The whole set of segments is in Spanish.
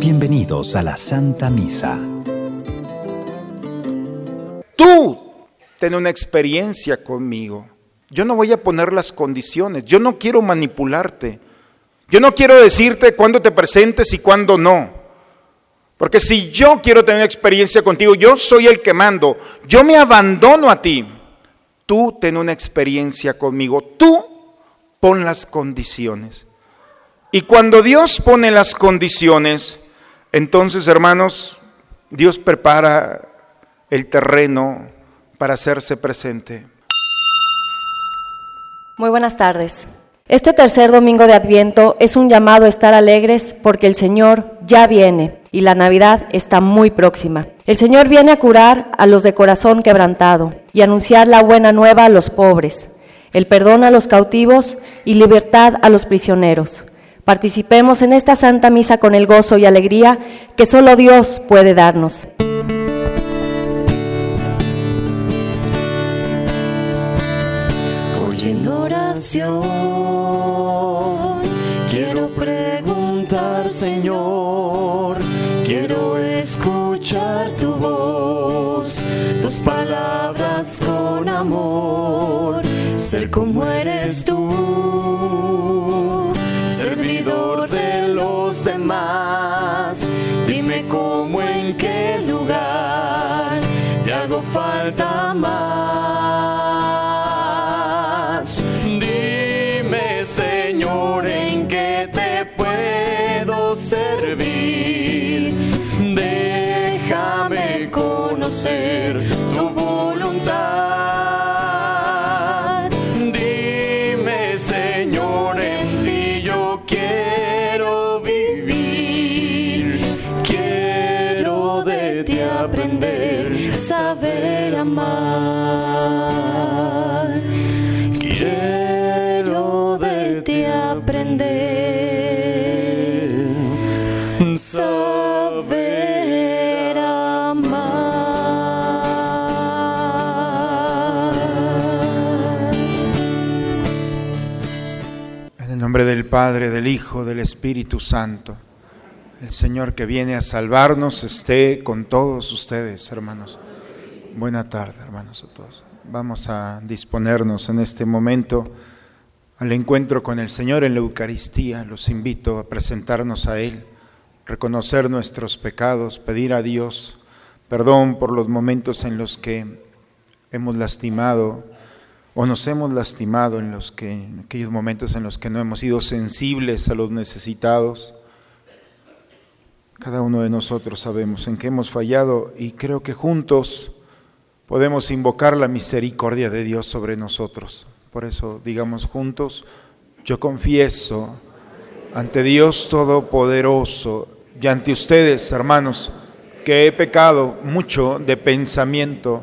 Bienvenidos a la Santa Misa. Tú ten una experiencia conmigo. Yo no voy a poner las condiciones. Yo no quiero manipularte. Yo no quiero decirte cuándo te presentes y cuándo no. Porque si yo quiero tener experiencia contigo, yo soy el que mando. Yo me abandono a ti. Tú ten una experiencia conmigo. Tú pon las condiciones. Y cuando Dios pone las condiciones, entonces, hermanos, Dios prepara el terreno para hacerse presente. Muy buenas tardes. Este tercer domingo de Adviento es un llamado a estar alegres porque el Señor ya viene y la Navidad está muy próxima. El Señor viene a curar a los de corazón quebrantado y anunciar la buena nueva a los pobres, el perdón a los cautivos y libertad a los prisioneros. Participemos en esta Santa Misa con el gozo y alegría que solo Dios puede darnos. Hoy oración Señor, quiero escuchar tu voz, tus palabras con amor, ser como eres tú, servidor de los demás. Dime cómo, en qué lugar te hago falta más. Dime, Señor, en qué te puedo servir. Déjame conocer Padre, del Hijo, del Espíritu Santo, el Señor que viene a salvarnos esté con todos ustedes, hermanos. Buena tarde, hermanos, a todos. Vamos a disponernos en este momento al encuentro con el Señor en la Eucaristía. Los invito a presentarnos a Él, reconocer nuestros pecados, pedir a Dios perdón por los momentos en los que hemos lastimado o nos hemos lastimado, en los que en aquellos momentos en los que no hemos sido sensibles a los necesitados. Cada uno de nosotros sabemos en qué hemos fallado y creo que juntos podemos invocar la misericordia de Dios sobre nosotros. Por eso digamos juntos, yo confieso ante Dios Todopoderoso y ante ustedes, hermanos, que he pecado mucho de pensamiento,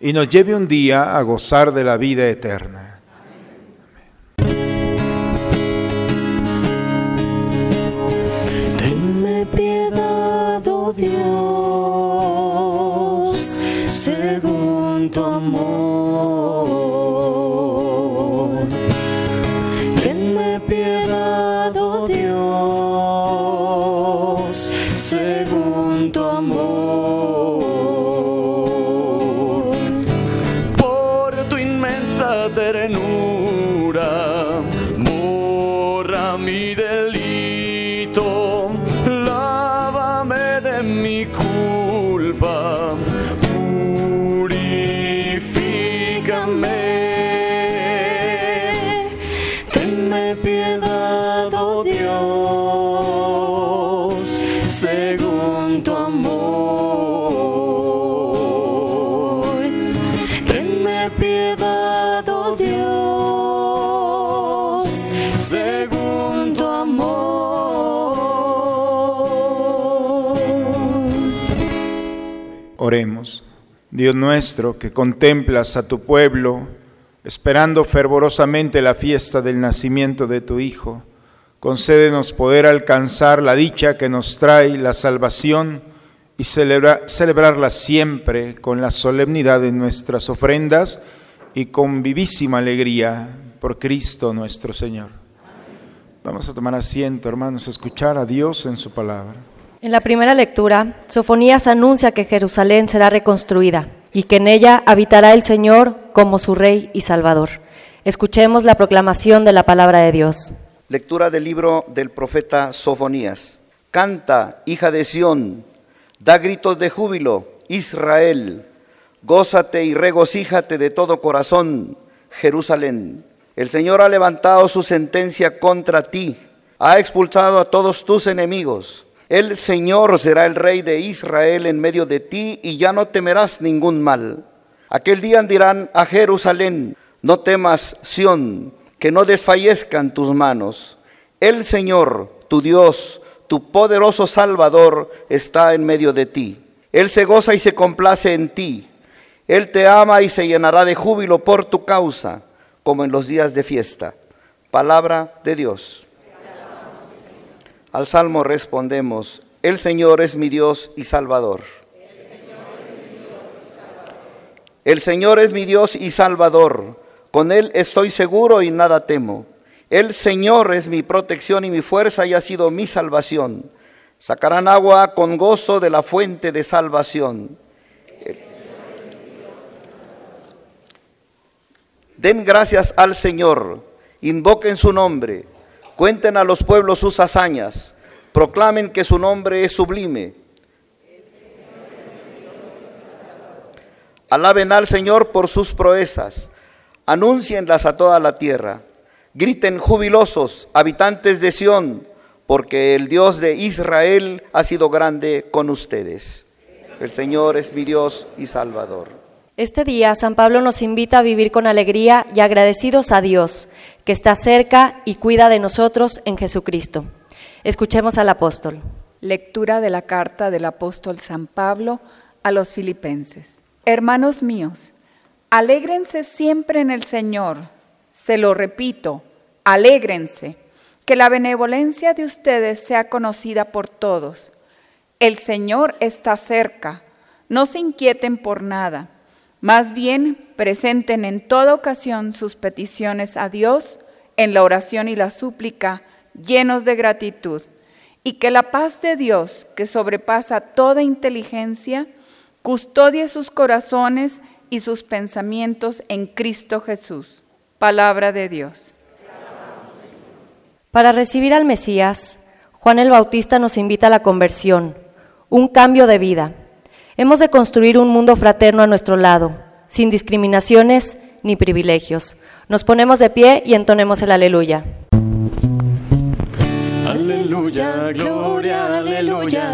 y nos lleve un día a gozar de la vida eterna. Oh Dios, según tu amor. Dios nuestro, que contemplas a tu pueblo, esperando fervorosamente la fiesta del nacimiento de tu Hijo, concédenos poder alcanzar la dicha que nos trae la salvación y celebra- celebrarla siempre con la solemnidad de nuestras ofrendas y con vivísima alegría por Cristo nuestro Señor. Vamos a tomar asiento, hermanos, a escuchar a Dios en su palabra. En la primera lectura, Sofonías anuncia que Jerusalén será reconstruida y que en ella habitará el Señor como su Rey y Salvador. Escuchemos la proclamación de la palabra de Dios. Lectura del libro del profeta Sofonías. Canta, hija de Sión, da gritos de júbilo, Israel. Gózate y regocíjate de todo corazón, Jerusalén. El Señor ha levantado su sentencia contra ti, ha expulsado a todos tus enemigos. El Señor será el rey de Israel en medio de ti y ya no temerás ningún mal. Aquel día dirán a Jerusalén, no temas, Sión, que no desfallezcan tus manos. El Señor, tu Dios, tu poderoso Salvador, está en medio de ti. Él se goza y se complace en ti. Él te ama y se llenará de júbilo por tu causa, como en los días de fiesta. Palabra de Dios. Al salmo respondemos, el Señor es mi Dios y Salvador. El Señor es mi Dios y Salvador. Con Él estoy seguro y nada temo. El Señor es mi protección y mi fuerza y ha sido mi salvación. Sacarán agua con gozo de la fuente de salvación. Den gracias al Señor, invoquen su nombre, cuenten a los pueblos sus hazañas, proclamen que su nombre es sublime. Alaben al Señor por sus proezas, anúncienlas a toda la tierra. Griten jubilosos, habitantes de Sión, porque el Dios de Israel ha sido grande con ustedes. El Señor es mi Dios y Salvador. Este día San Pablo nos invita a vivir con alegría y agradecidos a Dios, que está cerca y cuida de nosotros en Jesucristo. Escuchemos al apóstol. Lectura de la carta del apóstol San Pablo a los filipenses. Hermanos míos, alégrense siempre en el Señor. Se lo repito, alégrense. Que la benevolencia de ustedes sea conocida por todos. El Señor está cerca. No se inquieten por nada. Más bien, presenten en toda ocasión sus peticiones a Dios en la oración y la súplica, llenos de gratitud. Y que la paz de Dios, que sobrepasa toda inteligencia, custodie sus corazones y sus pensamientos en Cristo Jesús. Palabra de Dios. Para recibir al Mesías, Juan el Bautista nos invita a la conversión, un cambio de vida. Hemos de construir un mundo fraterno a nuestro lado, sin discriminaciones ni privilegios. Nos ponemos de pie y entonemos el aleluya. Aleluya, gloria, aleluya.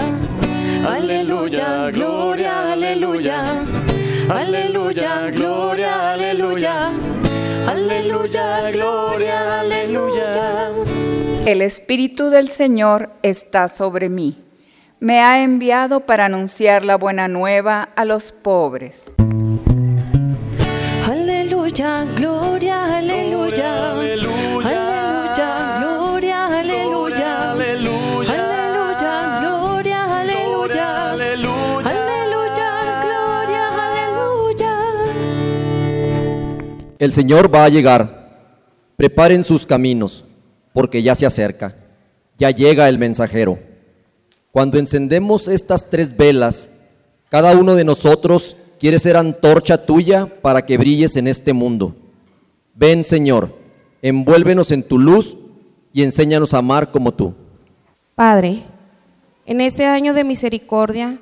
Aleluya, gloria, aleluya. Aleluya, gloria, aleluya. Aleluya, gloria, aleluya. El Espíritu del Señor está sobre mí. Me ha enviado para anunciar la buena nueva a los pobres. Aleluya, gloria, aleluya. Aleluya, gloria, aleluya. Aleluya, gloria, aleluya. Aleluya, gloria, aleluya. El Señor va a llegar. Preparen sus caminos, porque ya se acerca. Ya llega el mensajero. Cuando encendemos estas tres velas, cada uno de nosotros quiere ser antorcha tuya para que brilles en este mundo. Ven, Señor, envuélvenos en tu luz y enséñanos a amar como tú. Padre, en este año de misericordia,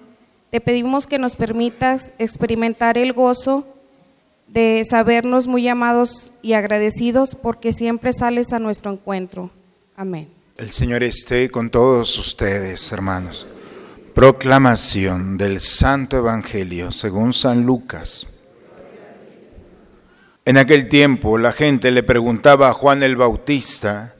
te pedimos que nos permitas experimentar el gozo de sabernos muy amados y agradecidos porque siempre sales a nuestro encuentro. Amén. El Señor esté con todos ustedes, hermanos. Proclamación del Santo Evangelio según San Lucas. En aquel tiempo la gente le preguntaba a Juan el Bautista,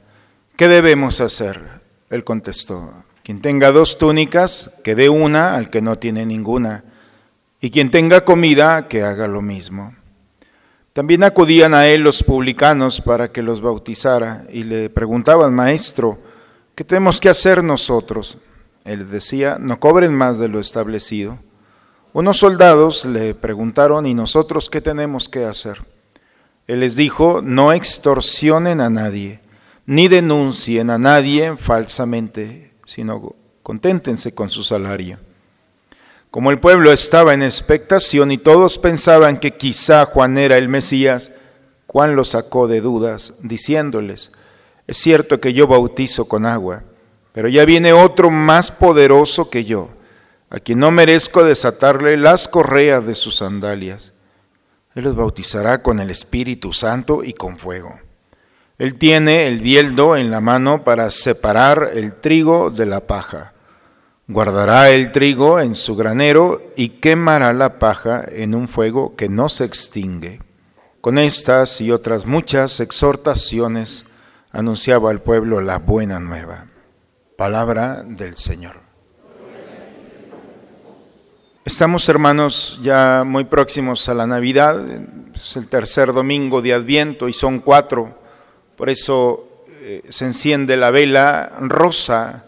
¿qué debemos hacer? Él contestó, quien tenga dos túnicas, que dé una al que no tiene ninguna, y quien tenga comida, que haga lo mismo. También acudían a él los publicanos para que los bautizara y le preguntaban, Maestro, ¿qué tenemos que hacer nosotros? Él decía, no cobren más de lo establecido. Unos soldados le preguntaron, ¿y nosotros qué tenemos que hacer? Él les dijo, no extorsionen a nadie, ni denuncien a nadie falsamente, sino conténtense con su salario. Como el pueblo estaba en expectación y todos pensaban que quizá Juan era el Mesías, Juan lo sacó de dudas, diciéndoles, es cierto que yo bautizo con agua, pero ya viene otro más poderoso que yo, a quien no merezco desatarle las correas de sus sandalias. Él los bautizará con el Espíritu Santo y con fuego. Él tiene el bieldo en la mano para separar el trigo de la paja Guardará el trigo en su granero y quemará la paja en un fuego que no se extingue. Con estas y otras muchas exhortaciones anunciaba al pueblo la buena nueva. Palabra del Señor. Estamos hermanos ya muy próximos a la Navidad, es el tercer domingo de Adviento y son cuatro, por eso eh, se enciende la vela rosa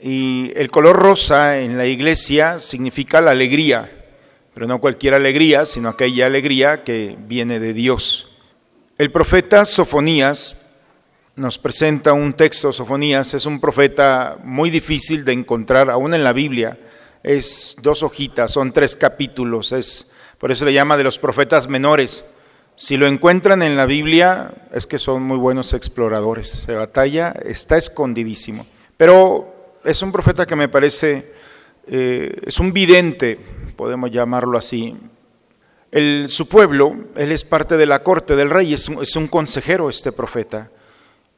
y el color rosa en la iglesia significa la alegría, pero no cualquier alegría, sino aquella alegría que viene de Dios. El profeta Sofonías nos presenta un texto, Sofonías es un profeta muy difícil de encontrar aún en la Biblia, es dos hojitas, son tres capítulos, es por eso le llama de los profetas menores. Si lo encuentran en la Biblia es que son muy buenos exploradores, se batalla, está escondidísimo. Pero es un profeta que me parece, eh, es un vidente, podemos llamarlo así. El, su pueblo, él es parte de la corte del rey, es es un consejero este profeta.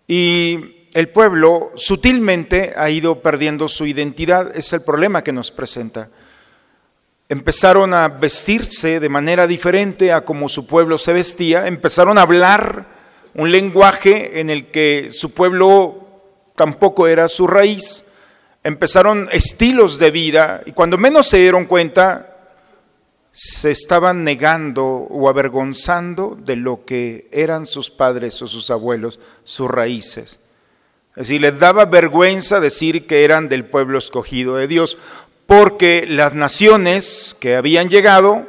Y el pueblo sutilmente ha ido perdiendo su identidad, es el problema que nos presenta. Empezaron a vestirse de manera diferente a como su pueblo se vestía, empezaron a hablar un lenguaje en el que su pueblo tampoco era su raíz, empezaron estilos de vida y cuando menos se dieron cuenta, se estaban negando o avergonzando de lo que eran sus padres o sus abuelos, sus raíces. Es decir, les daba vergüenza decir que eran del pueblo escogido de Dios, porque las naciones que habían llegado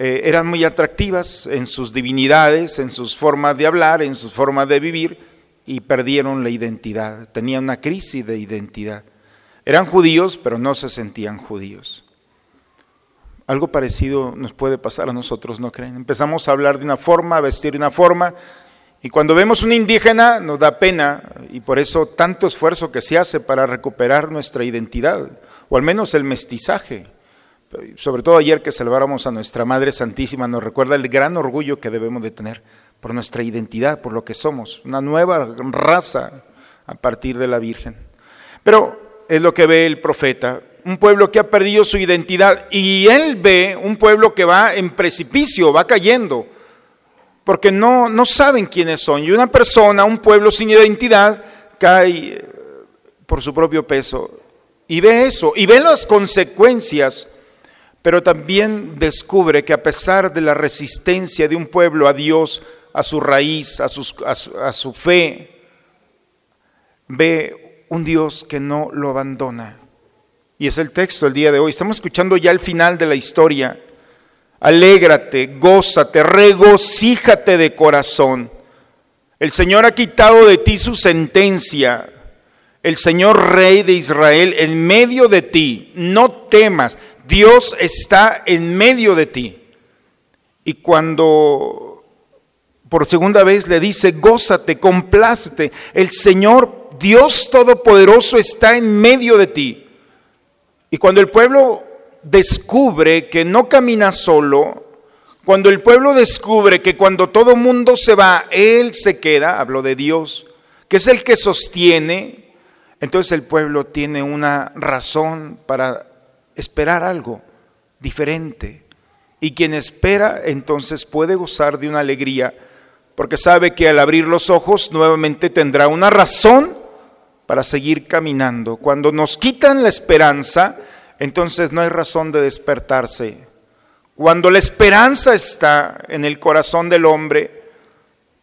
eh, eran muy atractivas en sus divinidades, en sus formas de hablar, en sus formas de vivir, y perdieron la identidad, tenían una crisis de identidad. Eran judíos, pero no se sentían judíos. Algo parecido nos puede pasar a nosotros, ¿no creen? Empezamos a hablar de una forma, a vestir de una forma, y cuando vemos un indígena nos da pena, y por eso tanto esfuerzo que se hace para recuperar nuestra identidad, o al menos el mestizaje. Sobre todo ayer que celebramos a nuestra Madre Santísima, nos recuerda el gran orgullo que debemos de tener por nuestra identidad, por lo que somos, una nueva raza a partir de la Virgen. Pero es lo que ve el profeta, un pueblo que ha perdido su identidad y él ve un pueblo que va en precipicio, va cayendo, porque no, no saben quiénes son. Y una persona, un pueblo sin identidad, cae eh, por su propio peso y ve eso, y ve las consecuencias, pero también descubre que a pesar de la resistencia de un pueblo a Dios, a su raíz, a, a su fe, ve un Dios que no lo abandona. Y es el texto el día de hoy. Estamos escuchando ya el final de la historia. Alégrate, gózate, regocíjate de corazón. El Señor ha quitado de ti su sentencia. El Señor Rey de Israel en medio de ti. No temas. Dios está en medio de ti. Y cuando por segunda vez le dice, gózate, complácete. El Señor Dios Todopoderoso está en medio de ti. Y cuando el pueblo descubre que no camina solo, cuando el pueblo descubre que cuando todo mundo se va, Él se queda, hablo de Dios, que es el que sostiene, entonces el pueblo tiene una razón para esperar algo diferente. Y quien espera entonces puede gozar de una alegría, porque sabe que al abrir los ojos nuevamente tendrá una razón para seguir caminando. Cuando nos quitan la esperanza, entonces no hay razón de despertarse. cuando la esperanza está en el corazón del hombre,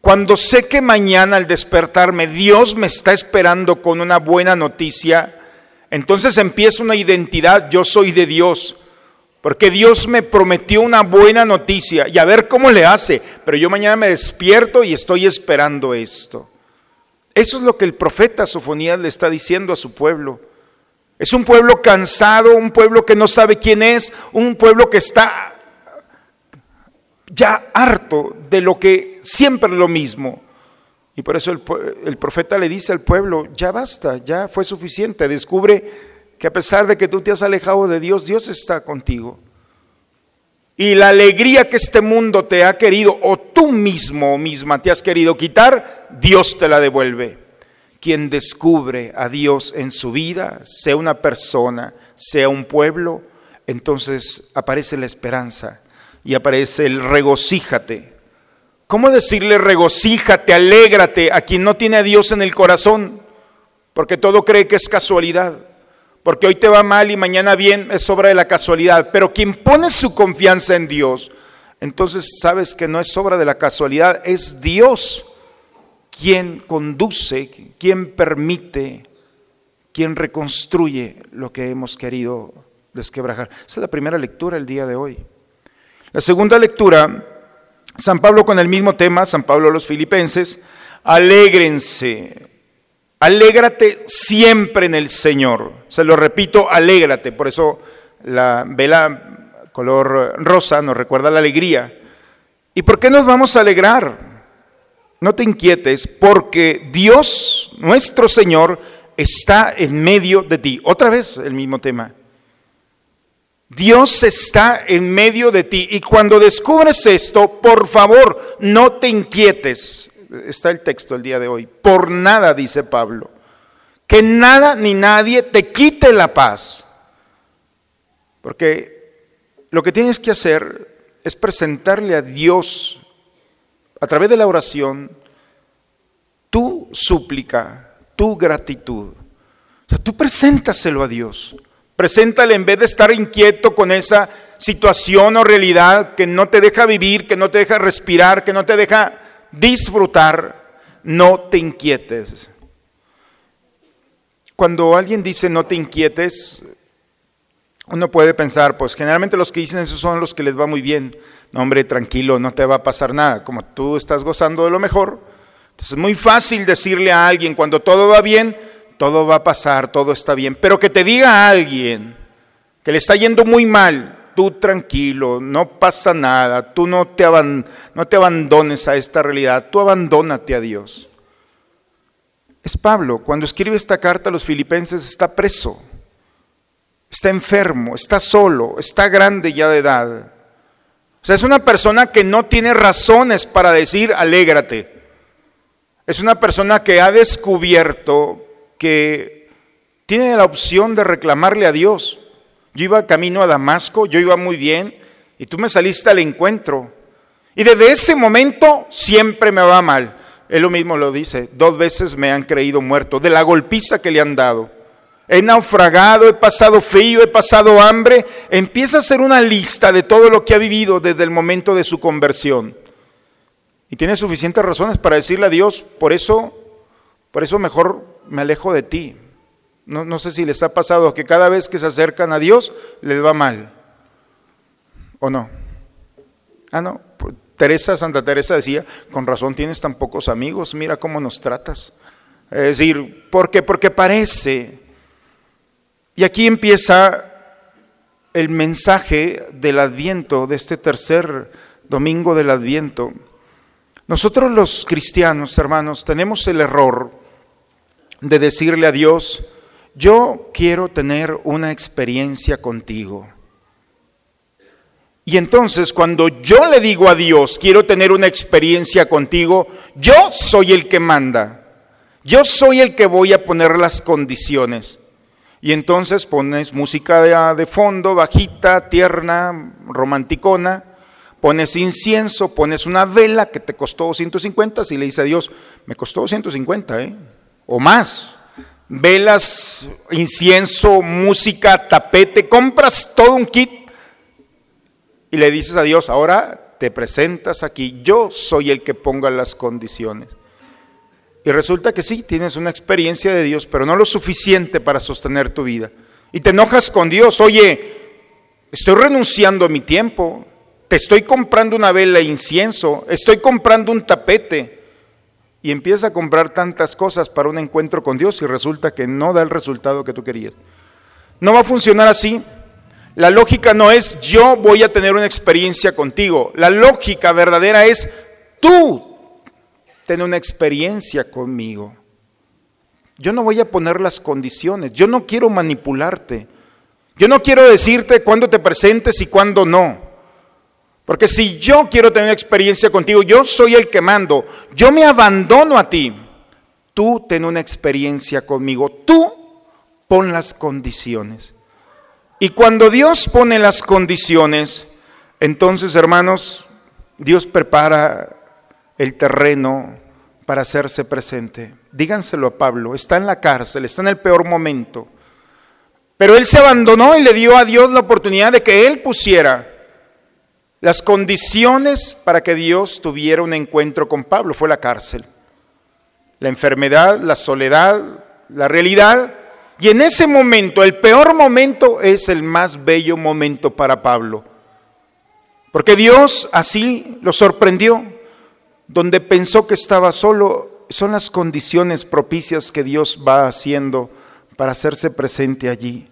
cuando sé que mañana al despertarme Dios me está esperando con una buena noticia, entonces empieza una identidad, yo soy de Dios, porque Dios me prometió una buena noticia y a ver cómo le hace, pero yo mañana me despierto y estoy esperando esto. Eso es lo que el profeta Sofonías le está diciendo a su pueblo. Es un pueblo cansado, un pueblo que no sabe quién es, un pueblo que está ya harto de lo que siempre es lo mismo. Y por eso el, el, profeta le dice al pueblo, ya basta, ya fue suficiente, descubre que a pesar de que tú te has alejado de Dios, Dios está contigo. Y la alegría que este mundo te ha querido, o tú mismo o misma te has querido quitar, Dios te la devuelve quien descubre a Dios en su vida, sea una persona, sea un pueblo, entonces aparece la esperanza y aparece el regocíjate. ¿Cómo decirle regocíjate, alégrate a quien no tiene a Dios en el corazón? Porque todo cree que es casualidad. Porque hoy te va mal y mañana bien es obra de la casualidad. Pero quien pone su confianza en Dios, entonces sabes que no es obra de la casualidad, es Dios quien conduce, quien permite, quien reconstruye lo que hemos querido desquebrajar. Esa es la primera lectura el día de hoy. La segunda lectura, San Pablo con el mismo tema, San Pablo a los filipenses, alégrense, alégrate siempre en el Señor. Se lo repito, alégrate, por eso la vela color rosa nos recuerda la alegría. ¿Y por qué nos vamos a alegrar? no te inquietes, porque Dios, nuestro Señor, está en medio de ti. Otra vez el mismo tema. Dios está en medio de ti y cuando descubres esto, por favor, no te inquietes. Está el texto el día de hoy. Por nada, dice Pablo. Que nada ni nadie te quite la paz. Porque lo que tienes que hacer es presentarle a Dios a través de la oración, tu súplica, tu gratitud. O sea, tú preséntaselo a Dios. Preséntale en vez de estar inquieto con esa situación o realidad que no te deja vivir, que no te deja respirar, que no te deja disfrutar, no te inquietes. Cuando alguien dice no te inquietes, uno puede pensar, pues generalmente los que dicen eso son los que les va muy bien. No, hombre, tranquilo, no te va a pasar nada. Como tú estás gozando de lo mejor, entonces es muy fácil decirle a alguien cuando todo va bien, todo va a pasar, todo está bien. Pero que te diga a alguien que le está yendo muy mal, tú tranquilo, no pasa nada, tú no te, no te abandones a esta realidad, tú abandónate a Dios. Es Pablo, cuando escribe esta carta a los filipenses está preso, está enfermo, está solo, está grande ya de edad. O sea, es una persona que no tiene razones para decir alégrate. Es una persona que ha descubierto que tiene la opción de reclamarle a Dios. Yo iba camino a Damasco, yo iba muy bien, y tú me saliste al encuentro. Y desde ese momento siempre me va mal. Él lo mismo lo dice, dos veces me han creído muerto, de la golpiza que le han dado he naufragado, he pasado frío, he pasado hambre. Empieza a hacer una lista de todo lo que ha vivido desde el momento de su conversión. Y tiene suficientes razones para decirle a Dios, por eso, por eso mejor me alejo de ti. No, sé si les ha pasado que cada vez que se acercan a Dios les va mal. ¿O no? Ah, no. Teresa, Santa Teresa decía, con razón tienes tan pocos amigos, mira cómo nos tratas. Es decir, ¿por qué? Porque parece y aquí empieza el mensaje del adviento, de este tercer domingo del adviento. Nosotros los cristianos, hermanos, tenemos el error de decirle a Dios, yo quiero tener una experiencia contigo. Y entonces cuando yo le digo a Dios, quiero tener una experiencia contigo, yo soy el que manda. Yo soy el que voy a poner las condiciones. Y entonces pones música de, fondo, bajita, tierna, romanticona, pones incienso, pones una vela que te costó 250, si le dice a Dios, me costó 250, ¿eh? o más. Velas, incienso, música, tapete, compras todo un kit y le dices a Dios, ahora te presentas aquí, yo soy el que ponga las condiciones. Y resulta que sí, tienes una experiencia de Dios, pero no lo suficiente para sostener tu vida. Y te enojas con Dios, oye, estoy renunciando a mi tiempo, te estoy comprando una vela e incienso, estoy comprando un tapete. Y empiezas a comprar tantas cosas para un encuentro con Dios y resulta que no da el resultado que tú querías. No va a funcionar así. La lógica no es yo voy a tener una experiencia contigo. La lógica verdadera es tú tener una experiencia conmigo. Yo no voy a poner las condiciones. Yo no quiero manipularte. Yo no quiero decirte cuándo te presentes y cuándo no. Porque si yo quiero tener experiencia contigo, yo soy el que mando. Yo me abandono a ti. Tú ten una experiencia conmigo. Tú pon las condiciones. Y cuando Dios pone las condiciones, entonces, hermanos, Dios prepara el terreno para hacerse presente. Díganselo a Pablo, está en la cárcel, está en el peor momento. Pero él se abandonó y le dio a Dios la oportunidad de que él pusiera las condiciones para que Dios tuviera un encuentro con Pablo. Fue la cárcel, la enfermedad, la soledad, la realidad. Y en ese momento, el peor momento es el más bello momento para Pablo. Porque Dios así lo sorprendió. Donde pensó que estaba solo, son las condiciones propicias que Dios va haciendo para hacerse presente allí.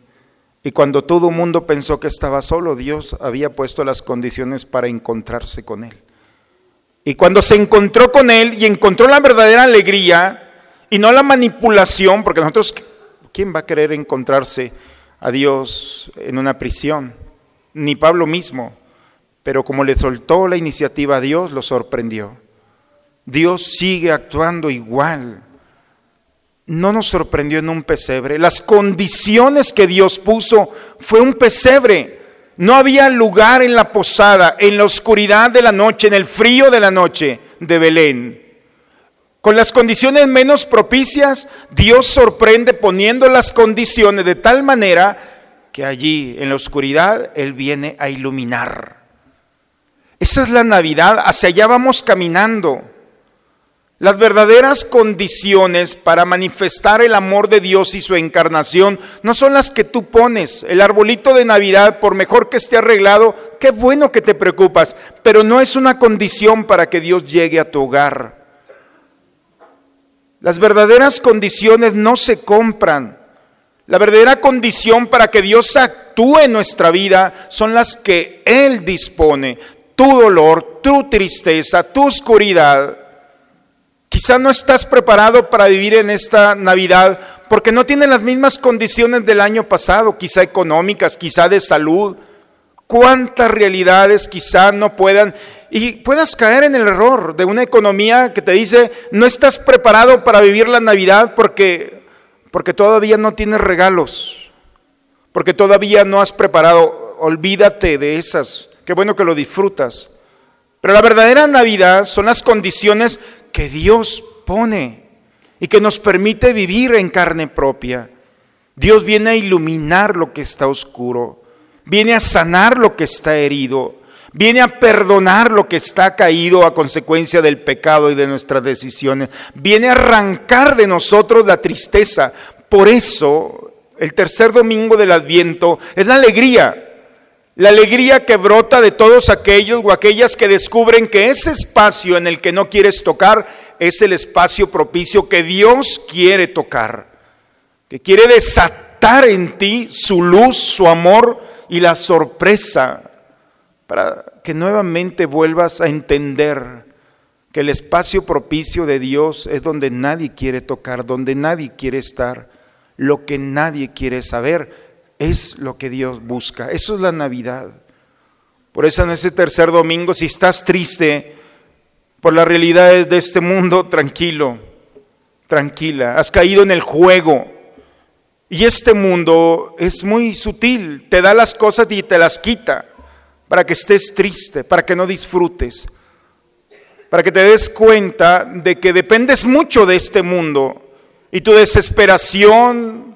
Y cuando todo el mundo pensó que estaba solo, Dios había puesto las condiciones para encontrarse con él. Y cuando se encontró con él y encontró la verdadera alegría y no la manipulación, porque nosotros, ¿quién va a querer encontrarse a Dios en una prisión? Ni Pablo mismo. Pero como le soltó la iniciativa a Dios, lo sorprendió. Dios sigue actuando igual no nos sorprendió en un pesebre. Las condiciones que Dios puso fue un pesebre. No había lugar en la posada, en la oscuridad de la noche, en el frío de la noche de Belén. Con las condiciones menos propicias, Dios sorprende poniendo las condiciones de tal manera que allí, en la oscuridad, Él viene a iluminar. Esa es la Navidad, hacia allá vamos caminando. Las verdaderas condiciones para manifestar el amor de Dios y su encarnación no son las que tú pones. El arbolito de Navidad, por mejor que esté arreglado, qué bueno que te preocupas, pero no es una condición para que Dios llegue a tu hogar. Las verdaderas condiciones no se compran. La verdadera condición para que Dios actúe en nuestra vida son las que Él dispone. Tu dolor, tu tristeza, tu oscuridad Quizá no estás preparado para vivir en esta Navidad porque no tienes las mismas condiciones del año pasado, quizá económicas, quizá de salud. ¿Cuántas realidades quizá no puedan y puedas caer en el error de una economía que te dice no estás preparado para vivir la Navidad porque porque todavía no tienes regalos, porque todavía no has preparado, olvídate de esas. Qué bueno que lo disfrutas. Pero la verdadera Navidad son las condiciones que Dios pone y que nos permite vivir en carne propia. Dios viene a iluminar lo que está oscuro, viene a sanar lo que está herido, viene a perdonar lo que está caído a consecuencia del pecado y de nuestras decisiones, viene a arrancar de nosotros la tristeza. Por eso, el tercer domingo del Adviento es la alegría, la alegría que brota de todos aquellos o aquellas que descubren que ese espacio en el que no quieres tocar es el espacio propicio que Dios quiere tocar, que quiere desatar en ti su luz, su amor y la sorpresa para que nuevamente vuelvas a entender que el espacio propicio de Dios es donde nadie quiere tocar, donde nadie quiere estar, lo que nadie quiere saber es lo que Dios busca. Eso es la Navidad. Por eso en ese tercer domingo, si estás triste por las realidades de este mundo, tranquilo, tranquila. Has caído en el juego. Y este mundo es muy sutil. Te da las cosas y te las quita para que estés triste, para que no disfrutes, para que te des cuenta de que dependes mucho de este mundo y tu desesperación,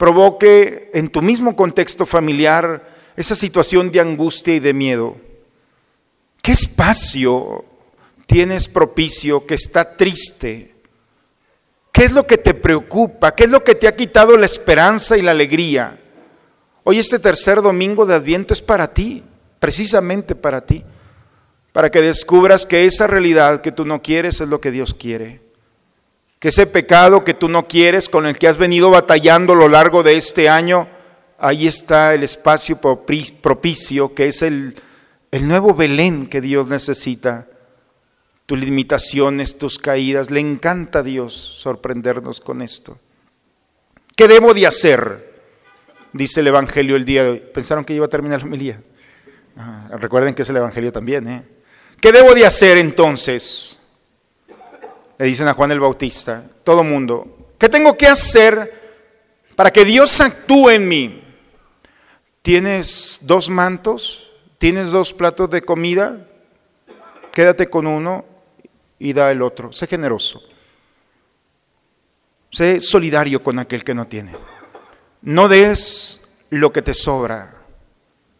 provoque en tu mismo contexto familiar esa situación de angustia y de miedo. qué espacio tienes propicio que está triste? ¿Qué es lo que te preocupa? ¿Qué es lo que te ha quitado la esperanza y la alegría? Hoy este tercer domingo de Adviento es para ti, precisamente para ti, para que descubras que esa realidad que tú no quieres es lo que Dios quiere. Que ese pecado que tú no quieres, con el que has venido batallando a lo largo de este año, ahí está el espacio propicio, que es el, el nuevo Belén que Dios necesita. Tus limitaciones, tus caídas, le encanta a Dios sorprendernos con esto. ¿Qué debo de hacer? dice el Evangelio el día de hoy. Pensaron que iba a terminar la homilía. Ah, recuerden que es el Evangelio también. ¿eh? ¿Qué debo de hacer entonces? Le dicen a Juan el Bautista, todo mundo. ¿Qué tengo que hacer para que Dios actúe en mí? ¿Tienes dos mantos? ¿Tienes dos platos de comida? Quédate con uno y da el otro. Sé generoso. Sé solidario con aquel que no tiene. No des lo que te sobra.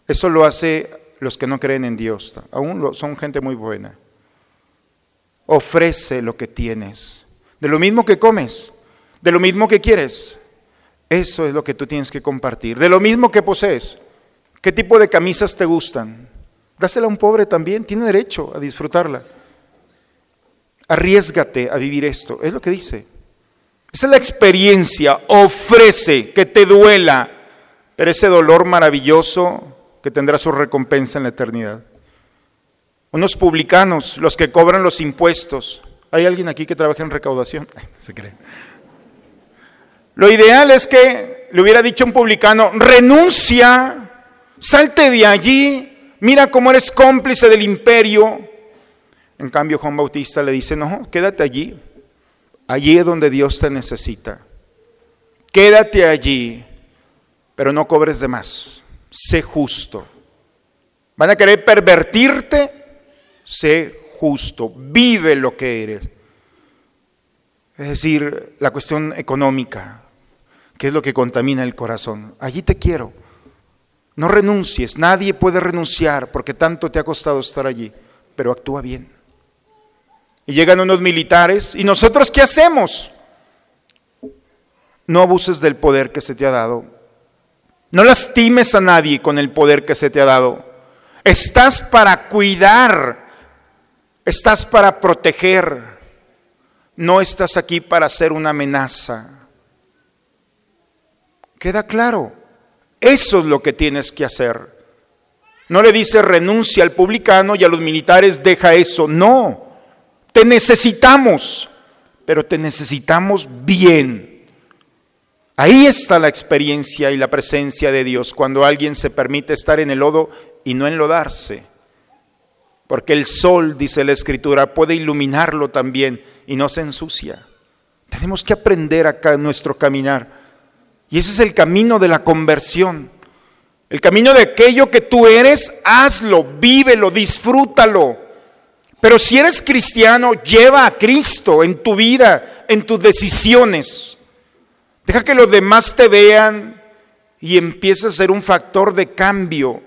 Eso lo hace los que no creen en Dios. Aún son gente muy buena. Ofrece lo que tienes. De lo mismo que comes, de lo mismo que quieres. Eso es lo que tú tienes que compartir. De lo mismo que posees. ¿Qué tipo de camisas te gustan? Dásela a un pobre también. Tiene derecho a disfrutarla. Arriesgate a vivir esto. Es lo que dice. Esa es la experiencia, ofrece que te duela, pero ese dolor maravilloso que tendrá su recompensa en la eternidad. Unos publicanos, los que cobran los impuestos. ¿Hay alguien aquí que trabaja en recaudación? se cree. Lo ideal es que le hubiera dicho un publicano, renuncia, salte de allí, mira cómo eres cómplice del imperio. En cambio, Juan Bautista le dice, no, quédate allí, Allí es donde Dios te necesita. Quédate allí, pero no cobres de más. Sé justo. Van a querer pervertirte. Sé justo. Vive lo que eres. Es decir, la cuestión económica, que es lo que contamina el corazón. Allí te quiero. No renuncies. Nadie puede renunciar porque tanto te ha costado estar allí. Pero actúa bien. Y llegan unos militares. ¿Y nosotros qué hacemos? No abuses del poder que se te ha dado. No lastimes a nadie con el poder que se te ha dado. Estás para cuidar. Estás para proteger. No estás aquí para ser una amenaza. ¿Queda claro? Eso es lo que tienes que hacer. No le dice renuncia al publicano y a los militares deja eso. No. Te necesitamos, pero te necesitamos bien. Ahí está la experiencia y la presencia de Dios cuando alguien se permite estar en el lodo y no enlodarse. Porque el sol, dice la escritura, puede iluminarlo también y no se ensucia. Tenemos que aprender acá nuestro caminar. Y ese es el camino de la conversión. El camino de aquello que tú eres, hazlo, vívelo, disfrútalo. Pero si eres cristiano, lleva a Cristo en tu vida, en tus decisiones. Deja que los demás te vean y empieces a ser un factor de cambio.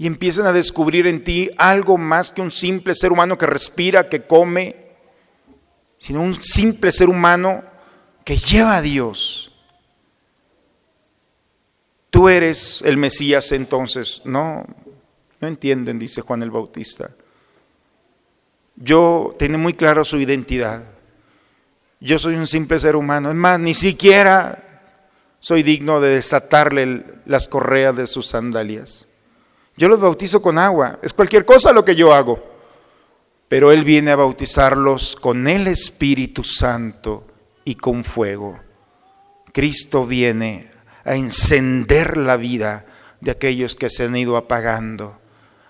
Y empiecen a descubrir en ti algo más que un simple ser humano que respira, que come, sino un simple ser humano que lleva a Dios. Tú eres el Mesías entonces. No, no entienden, dice Juan el Bautista. Yo tiene muy claro su identidad. Yo soy un simple ser humano. Es más, ni siquiera soy digno de desatarle las correas de sus sandalias. Yo los bautizo con agua. Es cualquier cosa lo que yo hago. Pero Él viene a bautizarlos con el Espíritu Santo y con fuego. Cristo viene a encender la vida de aquellos que se han ido apagando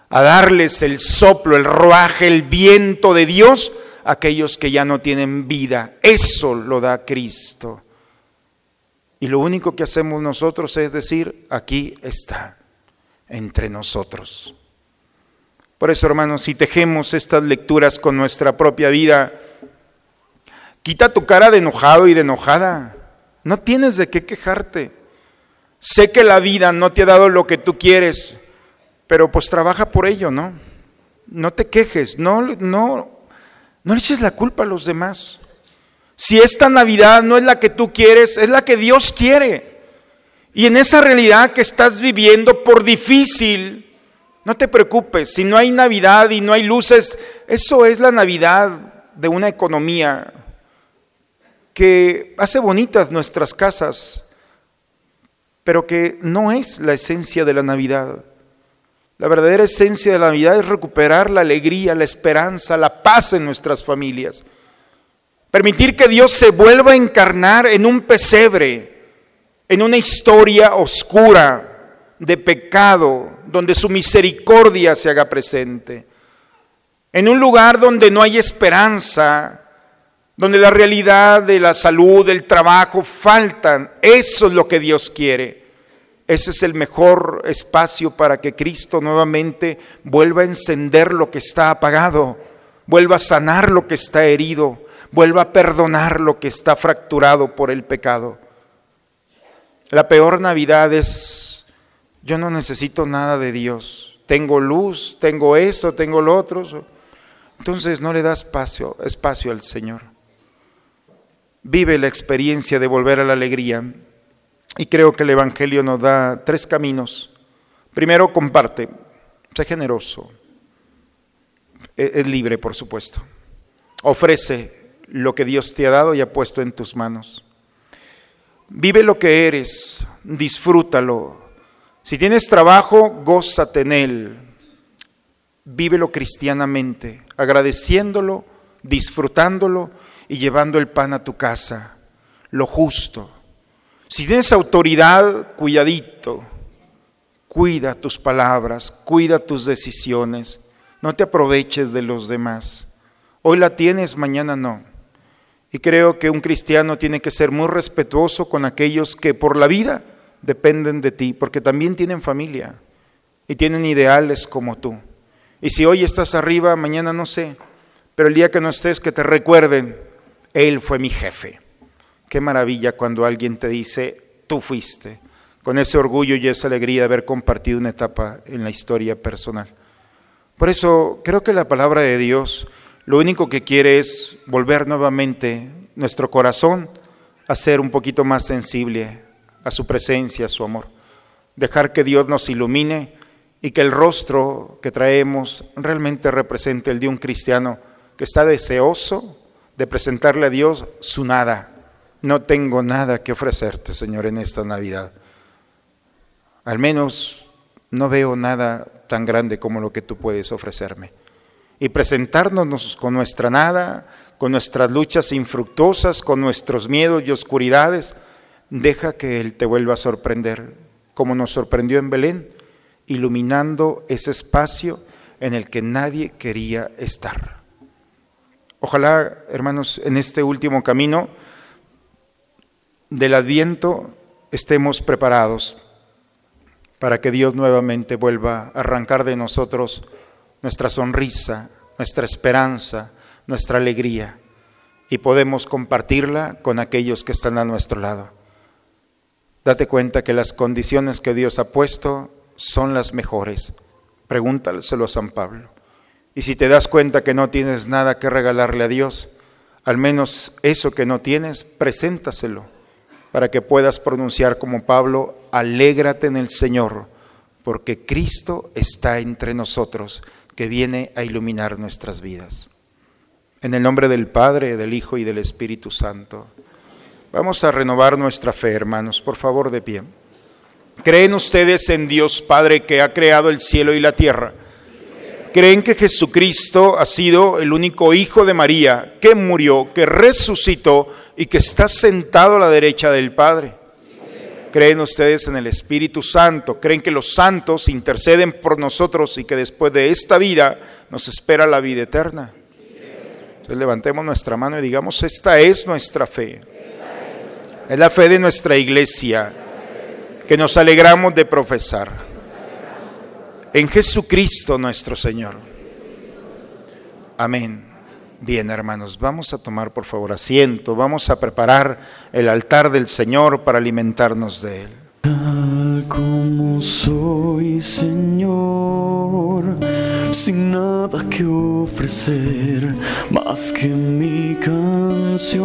a darles el soplo, el roaje, el viento de Dios a aquellos que ya no tienen vida. Eso lo da Cristo. Y lo único que hacemos nosotros es decir, aquí está, entre nosotros. Por eso, hermanos, si tejemos estas lecturas con nuestra propia vida, quita tu cara de enojado y de enojada. No tienes de qué quejarte. Sé que la vida no te ha dado lo que tú quieres, pero pues trabaja por ello, ¿no? no te quejes, no, no, no le eches la culpa a los demás. Si esta Navidad no es la que tú quieres, es la que Dios quiere. Y en esa realidad que estás viviendo, por difícil, no te preocupes, si no hay Navidad y no hay luces, eso es la Navidad de una economía que hace bonitas nuestras casas, pero que no es la esencia de la Navidad. La verdadera esencia de la Navidad es recuperar la alegría, la esperanza, la paz en nuestras familias. Permitir que Dios se vuelva a encarnar en un pesebre, en una historia oscura de pecado, donde su misericordia se haga presente. En un lugar donde no hay esperanza, donde la realidad de la salud, del trabajo faltan. Eso es lo que Dios quiere. Ese es el mejor espacio para que Cristo nuevamente vuelva a encender lo que está apagado, vuelva a sanar lo que está herido, vuelva a perdonar lo que está fracturado por el pecado. La peor Navidad es, yo no necesito nada de Dios, tengo luz, tengo esto, tengo lo otro. Entonces no le das espacio, espacio al Señor. Vive la experiencia de volver a la alegría y creo que el Evangelio nos da tres caminos. Primero, comparte, sé generoso, e-, es libre, por supuesto. Ofrece lo que Dios te ha dado y ha puesto en tus manos. Vive lo que eres, disfrútalo. Si tienes trabajo, gózate en él. Vívelo cristianamente, agradeciéndolo, disfrutándolo y llevando el pan a tu casa, lo justo si tienes autoridad, cuidadito. Cuida tus palabras, cuida tus decisiones. No te aproveches de los demás. Hoy la tienes, mañana no. Y creo que un cristiano tiene que ser muy respetuoso con aquellos que por la vida dependen de ti, porque también tienen familia y tienen ideales como tú. Y si hoy estás arriba, mañana no sé, pero el día que no estés, que te recuerden, Él fue mi jefe. Qué maravilla cuando alguien te dice, tú fuiste, con ese orgullo y esa alegría de haber compartido una etapa en la historia personal. Por eso creo que la palabra de Dios lo único que quiere es volver nuevamente nuestro corazón a ser un poquito más sensible a su presencia, a su amor. Dejar que Dios nos ilumine y que el rostro que traemos realmente represente el de un cristiano que está deseoso de presentarle a Dios su nada, no tengo nada que ofrecerte, Señor, en esta Navidad. Al menos no veo nada tan grande como lo que tú puedes ofrecerme. Y presentarnos con nuestra nada, con nuestras luchas infructuosas, con nuestros miedos y oscuridades, deja que Él te vuelva a sorprender, como nos sorprendió en Belén, iluminando ese espacio en el que nadie quería estar. Ojalá, hermanos, en este último camino, del adviento estemos preparados para que Dios nuevamente vuelva a arrancar de nosotros nuestra sonrisa, nuestra esperanza, nuestra alegría y podemos compartirla con aquellos que están a nuestro lado. Date cuenta que las condiciones que Dios ha puesto son las mejores. Pregúntaleselo a San Pablo. Y si te das cuenta que no tienes nada que regalarle a Dios, al menos eso que no tienes, preséntaselo para que puedas pronunciar como Pablo, alégrate en el Señor, porque Cristo está entre nosotros, que viene a iluminar nuestras vidas. En el nombre del Padre, del Hijo y del Espíritu Santo. Vamos a renovar nuestra fe, hermanos, por favor, de pie. ¿Creen ustedes en Dios Padre que ha creado el cielo y la tierra? ¿Creen que Jesucristo ha sido el único Hijo de María que murió, que resucitó y que está sentado a la derecha del Padre. ¿Creen ustedes en el Espíritu Santo? ¿Creen que los santos interceden por nosotros y que después de esta vida nos espera la vida eterna? Entonces levantemos nuestra mano y digamos, esta es nuestra fe. Es la fe de nuestra iglesia que nos alegramos de profesar. En Jesucristo nuestro Señor. Amén. Bien, hermanos, vamos a tomar por favor asiento, vamos a preparar el altar del Señor para alimentarnos de Él. Tal como soy, Señor, sin nada que ofrecer más que mi canción.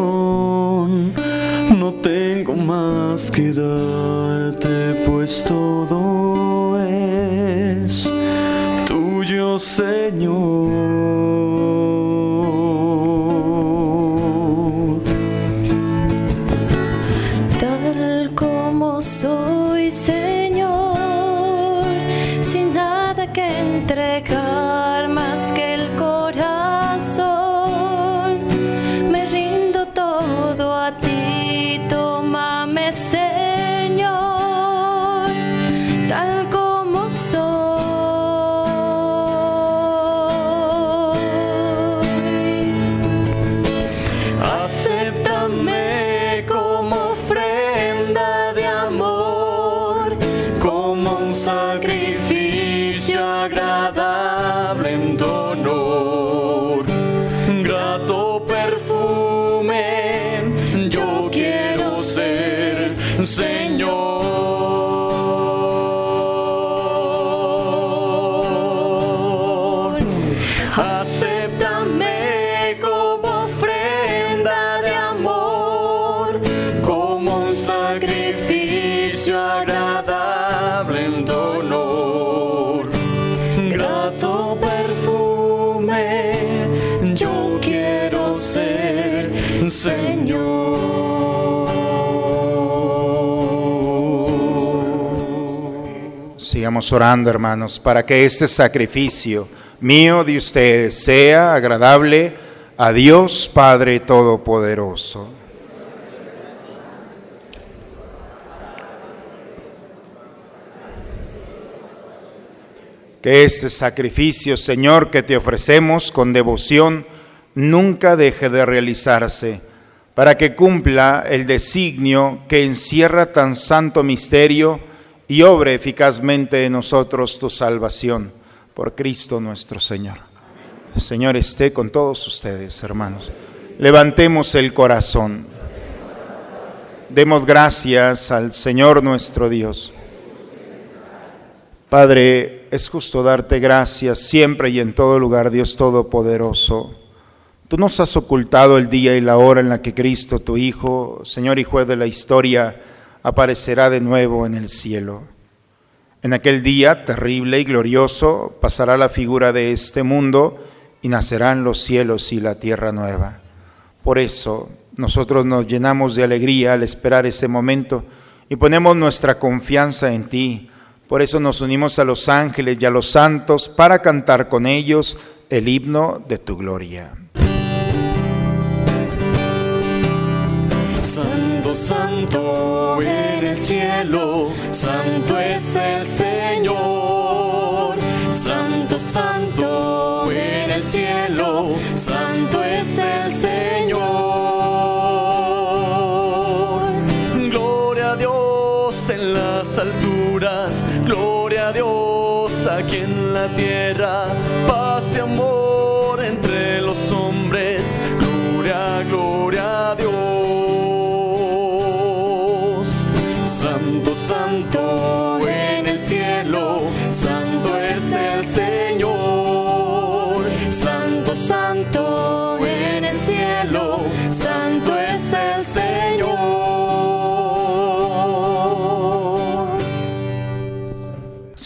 No tengo más que darte, pues todo es tuyo, Señor. Orando, hermanos, para que este sacrificio mío de ustedes sea agradable a Dios Padre Todopoderoso. Que este sacrificio, Señor, que te ofrecemos con devoción, nunca deje de realizarse, para que cumpla el designio que encierra tan santo misterio y obre eficazmente en nosotros tu salvación, por Cristo nuestro Señor. El Señor esté con todos ustedes, hermanos. Levantemos el corazón. Demos gracias al Señor nuestro Dios. Padre, es justo darte gracias siempre y en todo lugar, Dios Todopoderoso. Tú nos has ocultado el día y la hora en la que Cristo, tu Hijo, Señor y Juez de la historia, aparecerá de nuevo en el cielo. En aquel día terrible y glorioso pasará la figura de este mundo y nacerán los cielos y la tierra nueva. Por eso nosotros nos llenamos de alegría al esperar ese momento y ponemos nuestra confianza en ti. Por eso nos unimos a los ángeles y a los santos para cantar con ellos el himno de tu gloria. Santo, en el cielo, santo es el Señor. Santo, santo en el cielo, santo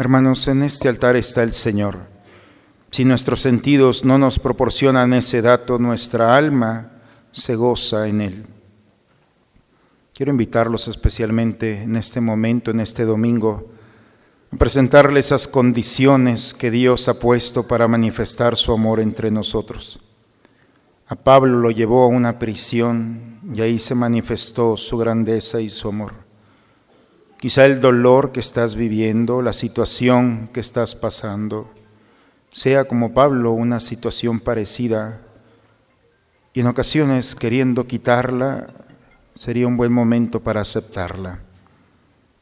Hermanos, en este altar está el Señor. Si nuestros sentidos no nos proporcionan ese dato, nuestra alma se goza en Él. Quiero invitarlos especialmente en este momento, en este domingo, a presentarle esas condiciones que Dios ha puesto para manifestar su amor entre nosotros. A Pablo lo llevó a una prisión y ahí se manifestó su grandeza y su amor. Quizá el dolor que estás viviendo, la situación que estás pasando, sea como Pablo una situación parecida y en ocasiones queriendo quitarla, sería un buen momento para aceptarla.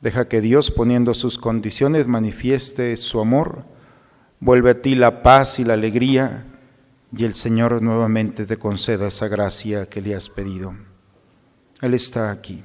Deja que Dios poniendo sus condiciones manifieste su amor, vuelve a ti la paz y la alegría y el Señor nuevamente te conceda esa gracia que le has pedido. Él está aquí.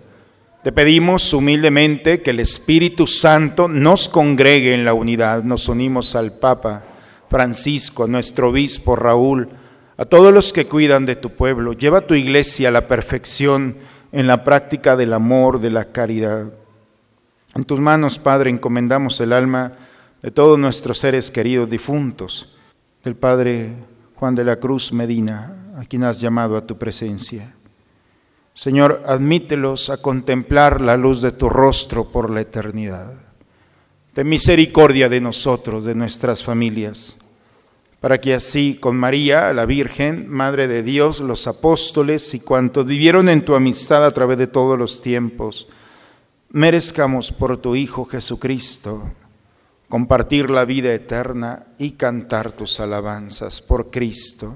Te pedimos humildemente que el Espíritu Santo nos congregue en la unidad. Nos unimos al Papa Francisco, a nuestro obispo Raúl, a todos los que cuidan de tu pueblo. Lleva tu iglesia a la perfección en la práctica del amor, de la caridad. En tus manos, Padre, encomendamos el alma de todos nuestros seres queridos difuntos, del Padre Juan de la Cruz Medina, a quien has llamado a tu presencia. Señor, admítelos a contemplar la luz de tu rostro por la eternidad. Ten misericordia de nosotros, de nuestras familias, para que así con María, la Virgen, Madre de Dios, los apóstoles y cuantos vivieron en tu amistad a través de todos los tiempos, merezcamos por tu Hijo Jesucristo compartir la vida eterna y cantar tus alabanzas por Cristo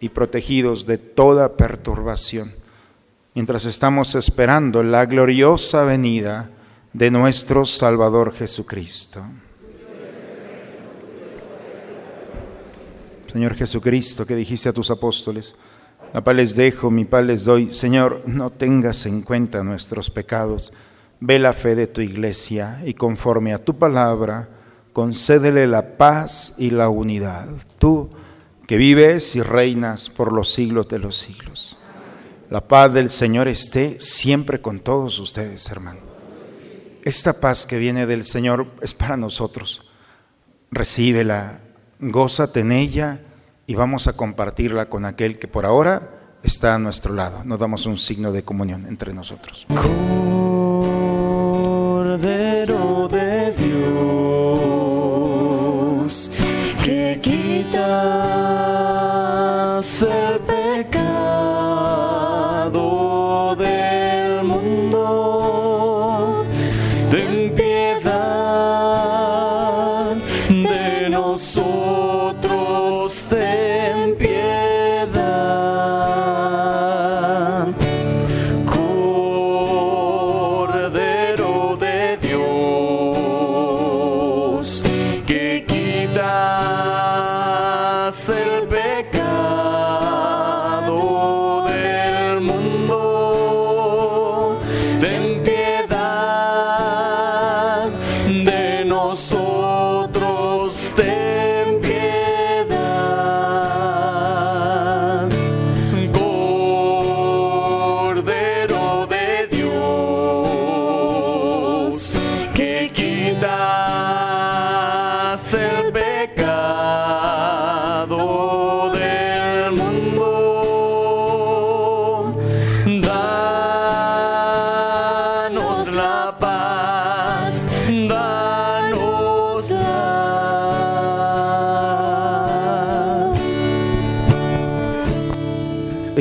y protegidos de toda perturbación, mientras estamos esperando la gloriosa venida de nuestro Salvador Jesucristo. Señor Jesucristo, que dijiste a tus apóstoles, la paz les dejo, mi paz les doy. Señor, no tengas en cuenta nuestros pecados. Ve la fe de tu iglesia y conforme a tu palabra, concédele la paz y la unidad. Tú, que vives y reinas por los siglos de los siglos. La paz del Señor esté siempre con todos ustedes, hermano. Esta paz que viene del Señor es para nosotros. Recíbela, gózate en ella y vamos a compartirla con aquel que por ahora está a nuestro lado. Nos damos un signo de comunión entre nosotros. Cordero de Dios, que quitas el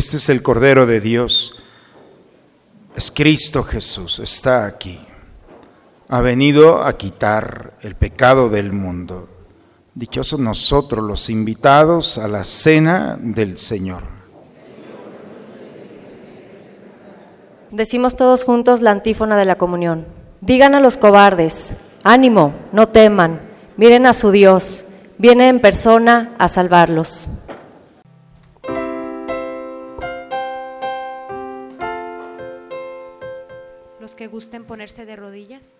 Este es el Cordero de Dios. Es Cristo Jesús, está aquí. Ha venido a quitar el pecado del mundo. Dichosos nosotros los invitados a la cena del Señor. Decimos todos juntos la antífona de la comunión. Digan a los cobardes, ánimo, no teman, miren a su Dios, viene en persona a salvarlos. Gusten ponerse de rodillas.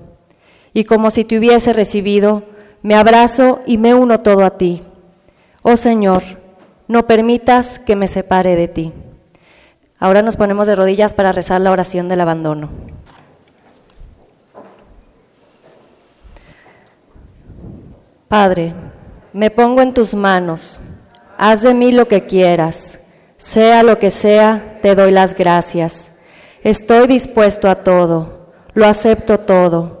Y como si te hubiese recibido, me abrazo y me uno todo a ti. Oh Señor, no permitas que me separe de ti. Ahora nos ponemos de rodillas para rezar la oración del abandono. Padre, me pongo en tus manos, haz de mí lo que quieras, sea lo que sea, te doy las gracias. Estoy dispuesto a todo, lo acepto todo,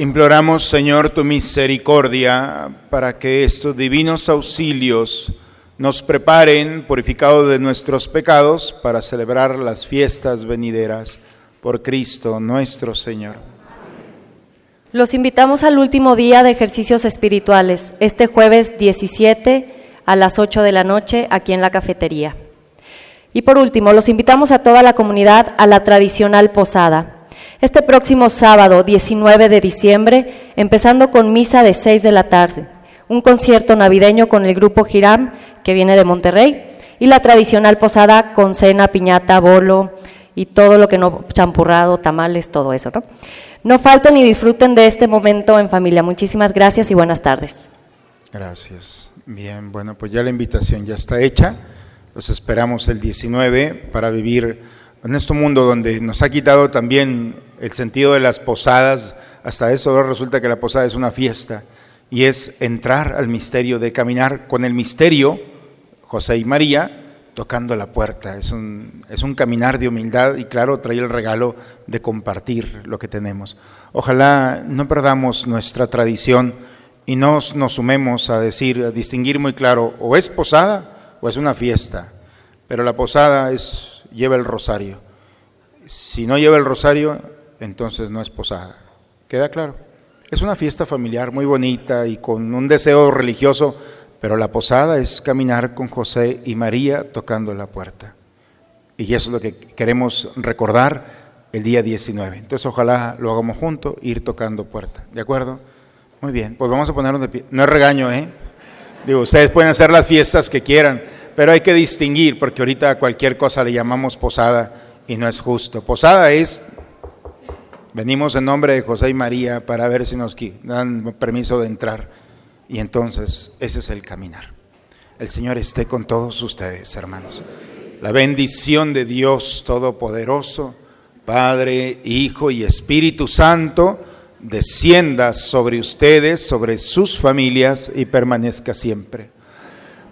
Imploramos, Señor, tu misericordia para que estos divinos auxilios nos preparen, purificados de nuestros pecados, para celebrar las fiestas venideras por Cristo nuestro Señor. Los invitamos al último día de ejercicios espirituales, este jueves 17 a las 8 de la noche aquí en la cafetería. Y por último, los invitamos a toda la comunidad a la tradicional posada. Este próximo sábado, 19 de diciembre, empezando con misa de 6 de la tarde, un concierto navideño con el grupo Giram, que viene de Monterrey, y la tradicional posada con cena, piñata, bolo y todo lo que no, champurrado, tamales, todo eso, ¿no? No falten y disfruten de este momento en familia. Muchísimas gracias y buenas tardes. Gracias. Bien, bueno, pues ya la invitación ya está hecha. Los esperamos el 19 para vivir en este mundo donde nos ha quitado también el sentido de las posadas. Hasta eso resulta que la posada es una fiesta y es entrar al misterio, de caminar con el misterio, José y María, tocando la puerta. Es un, es un caminar de humildad y claro, trae el regalo de compartir lo que tenemos. Ojalá no perdamos nuestra tradición y no nos sumemos a decir, a distinguir muy claro, o es posada o es una fiesta. Pero la posada es, lleva el rosario. Si no lleva el rosario, entonces no es posada. ¿Queda claro? Es una fiesta familiar muy bonita y con un deseo religioso pero la posada es caminar con José y María tocando la puerta. Y eso es lo que queremos recordar el día 19. Entonces ojalá lo hagamos juntos, ir tocando puerta. ¿De acuerdo? Muy bien, pues vamos a ponernos de pie. No es regaño, ¿eh? Digo, ustedes pueden hacer las fiestas que quieran, pero hay que distinguir, porque ahorita a cualquier cosa le llamamos posada y no es justo. Posada es, venimos en nombre de José y María para ver si nos dan permiso de entrar. Y entonces ese es el caminar. El Señor esté con todos ustedes, hermanos. La bendición de Dios Todopoderoso, Padre, Hijo y Espíritu Santo, descienda sobre ustedes, sobre sus familias y permanezca siempre.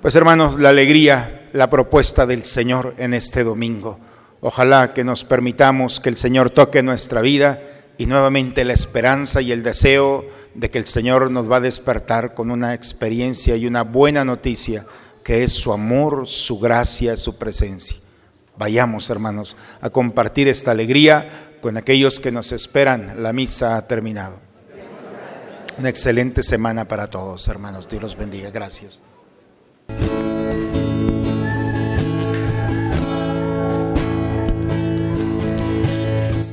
Pues hermanos, la alegría, la propuesta del Señor en este domingo. Ojalá que nos permitamos que el Señor toque nuestra vida y nuevamente la esperanza y el deseo de que el Señor nos va a despertar con una experiencia y una buena noticia, que es su amor, su gracia, su presencia. Vayamos, hermanos, a compartir esta alegría con aquellos que nos esperan. La misa ha terminado. Una excelente semana para todos, hermanos. Dios los bendiga. Gracias.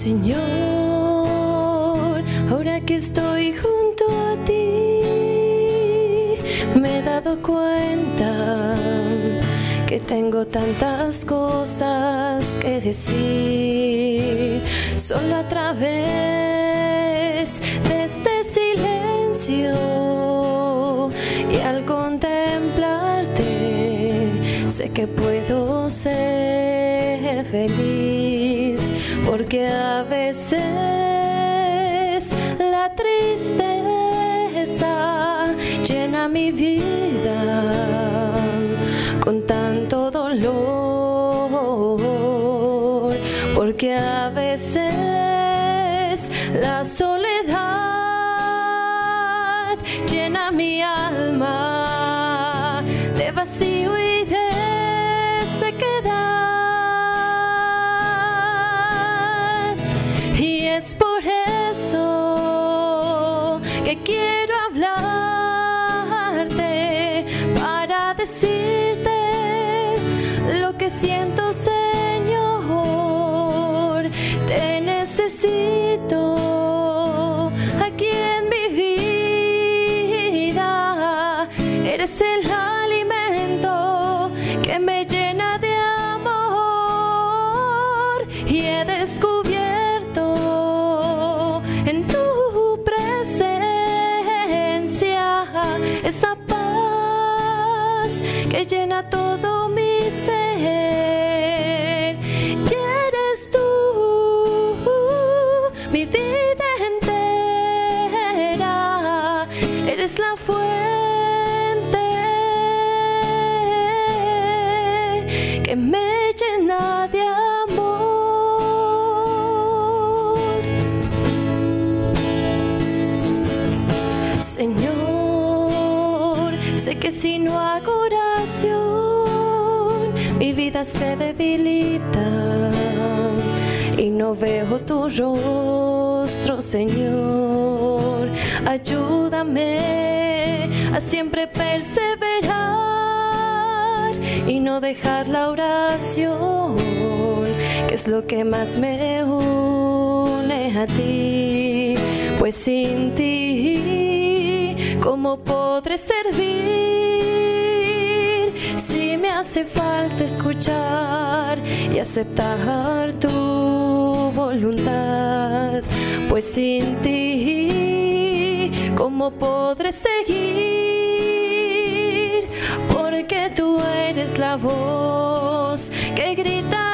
Señor, ahora que estoy junto a ti, me he dado cuenta que tengo tantas cosas que decir, solo a través de este silencio y al contemplarte sé que puedo ser feliz porque a veces la tristeza llena mi vida con tanto dolor, porque a veces la soledad llena mi alma vida se debilita y no veo tu rostro, Señor. Ayúdame a siempre perseverar y no dejar la oración, que es lo que más me une a ti, pues sin ti, ¿cómo podré servir? si me hace falta escuchar y aceptar tu voluntad, pues sin ti, ¿cómo podré seguir? Porque tú eres la voz que grita